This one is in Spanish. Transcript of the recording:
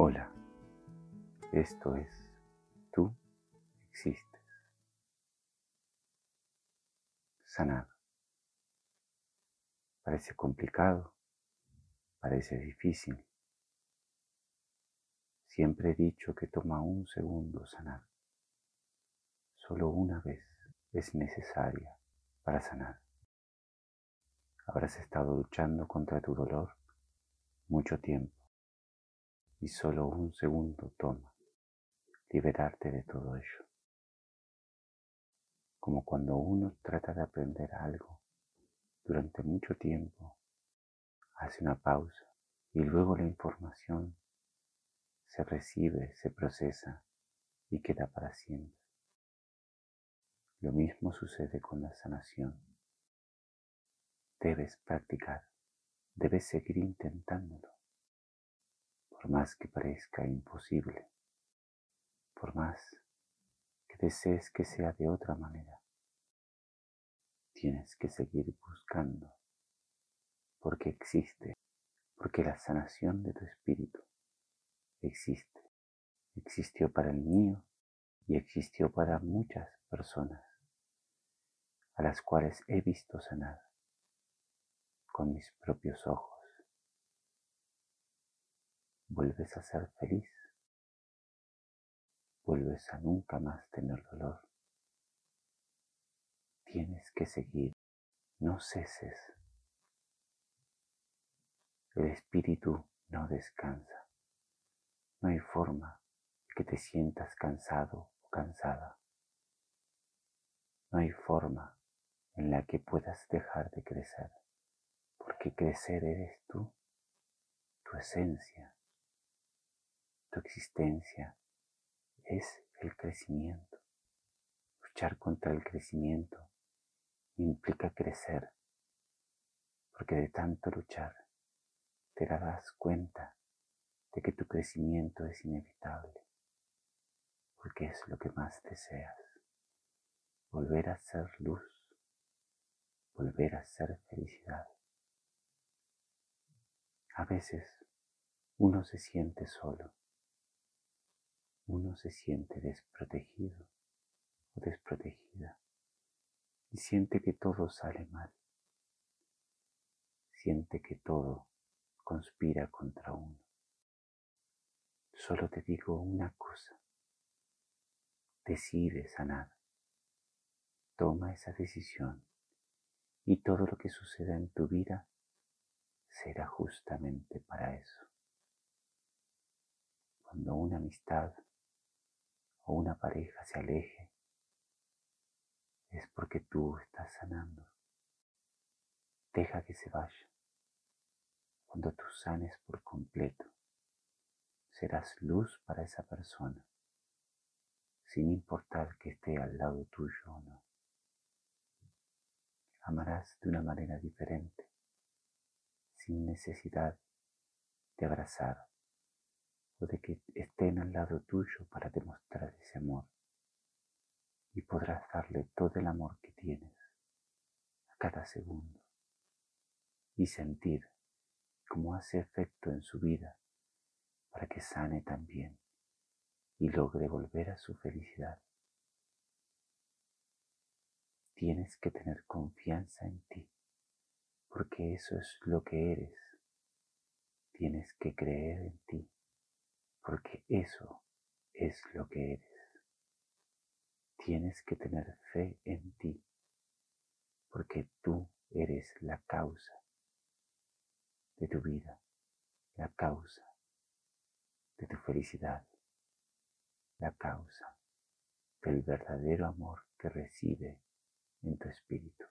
Hola, esto es Tú existes. Sanar. Parece complicado, parece difícil. Siempre he dicho que toma un segundo sanar. Solo una vez es necesaria para sanar. Habrás estado luchando contra tu dolor mucho tiempo y solo un segundo toma liberarte de todo ello. Como cuando uno trata de aprender algo durante mucho tiempo, hace una pausa y luego la información se recibe, se procesa y queda para siempre. Lo mismo sucede con la sanación. Debes practicar, debes seguir intentándolo por más que parezca imposible, por más que desees que sea de otra manera. Tienes que seguir buscando, porque existe, porque la sanación de tu espíritu existe, existió para el mío y existió para muchas personas a las cuales he visto sanar con mis propios ojos vuelves a ser feliz, vuelves a nunca más tener dolor. Tienes que seguir, no ceses. El espíritu no descansa. No hay forma que te sientas cansado o cansada. No hay forma en la que puedas dejar de crecer, porque crecer eres tú, tu esencia, tu existencia es el crecimiento. Luchar contra el crecimiento implica crecer, porque de tanto luchar te darás cuenta de que tu crecimiento es inevitable, porque es lo que más deseas, volver a ser luz, volver a ser felicidad. A veces uno se siente solo uno se siente desprotegido o desprotegida y siente que todo sale mal. Siente que todo conspira contra uno. Solo te digo una cosa. Decide sanar. Toma esa decisión y todo lo que suceda en tu vida será justamente para eso. Cuando una amistad o una pareja se aleje, es porque tú estás sanando. Deja que se vaya. Cuando tú sanes por completo, serás luz para esa persona, sin importar que esté al lado tuyo o no. Amarás de una manera diferente, sin necesidad de abrazar o de que estén al lado tuyo para demostrar ese amor. Y podrás darle todo el amor que tienes a cada segundo y sentir cómo hace efecto en su vida para que sane también y logre volver a su felicidad. Tienes que tener confianza en ti, porque eso es lo que eres. Tienes que creer en ti porque eso es lo que eres. Tienes que tener fe en ti, porque tú eres la causa de tu vida, la causa de tu felicidad, la causa del verdadero amor que reside en tu espíritu.